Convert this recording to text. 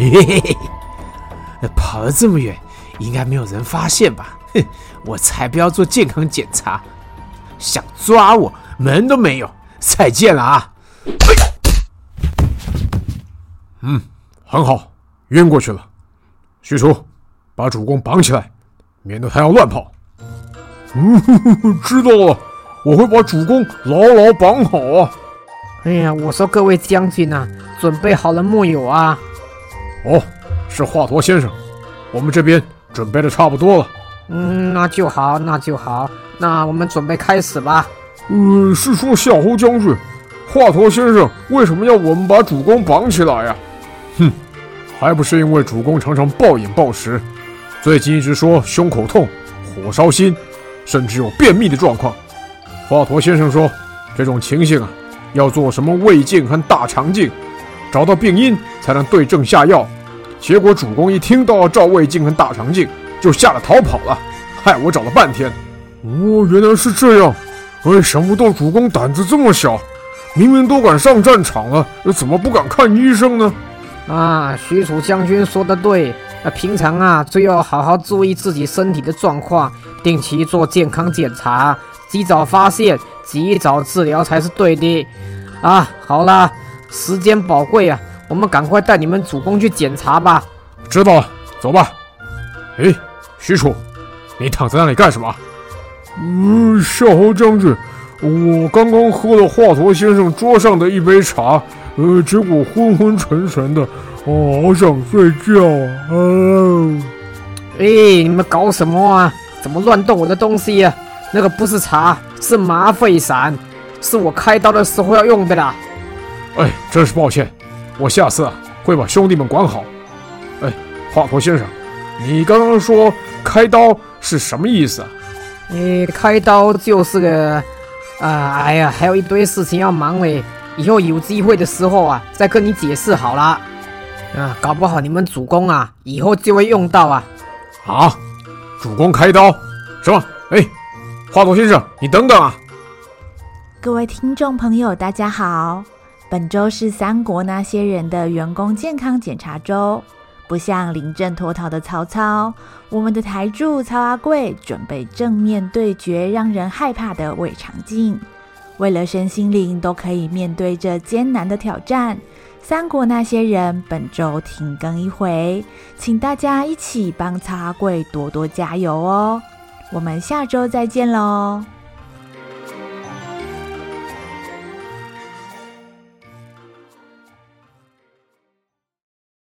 嘿嘿嘿，跑了这么远，应该没有人发现吧？哼，我才不要做健康检查，想抓我门都没有。再见了啊！嗯，很好，晕过去了。许褚，把主公绑起来，免得他要乱跑。嗯，知道了，我会把主公牢牢绑好啊。哎呀，我说各位将军呐，准备好了木有啊？哦，是华佗先生，我们这边准备的差不多了。嗯，那就好，那就好，那我们准备开始吧。嗯，是说夏侯将军，华佗先生为什么要我们把主公绑起来呀？哼，还不是因为主公常常暴饮暴食，最近一直说胸口痛、火烧心，甚至有便秘的状况。华佗先生说，这种情形啊。要做什么胃镜和大肠镜，找到病因才能对症下药。结果主公一听到要照胃镜和大肠镜，就吓得逃跑了，害我找了半天。哦，原来是这样。哎，想不到主公胆子这么小，明明都敢上战场了，怎么不敢看医生呢？啊，许褚将军说的对。那平常啊，就要好好注意自己身体的状况，定期做健康检查，及早发现。及早治疗才是对的，啊，好了，时间宝贵啊，我们赶快带你们主公去检查吧。知道了，走吧。哎，许褚，你躺在那里干什么？嗯，夏侯将军，我刚刚喝了华佗先生桌上的一杯茶，呃，结果昏昏沉沉的，哦，好想睡觉啊。哦，哎，你们搞什么啊？怎么乱动我的东西呀？那个不是茶，是麻沸散，是我开刀的时候要用的啦。哎，真是抱歉，我下次啊会把兄弟们管好。哎，华佗先生，你刚刚说开刀是什么意思啊？你，开刀就是个……啊，哎呀，还有一堆事情要忙嘞，以后有机会的时候啊再跟你解释好了。啊，搞不好你们主公啊以后就会用到啊。啊，主公开刀？什么？哎。华佗先生，你等等啊！各位听众朋友，大家好。本周是三国那些人的员工健康检查周。不像临阵脱逃的曹操，我们的台柱曹阿贵准备正面对决让人害怕的胃肠镜。为了身心灵都可以面对这艰难的挑战，三国那些人本周停更一回，请大家一起帮曹阿贵多多加油哦！我们下周再见喽。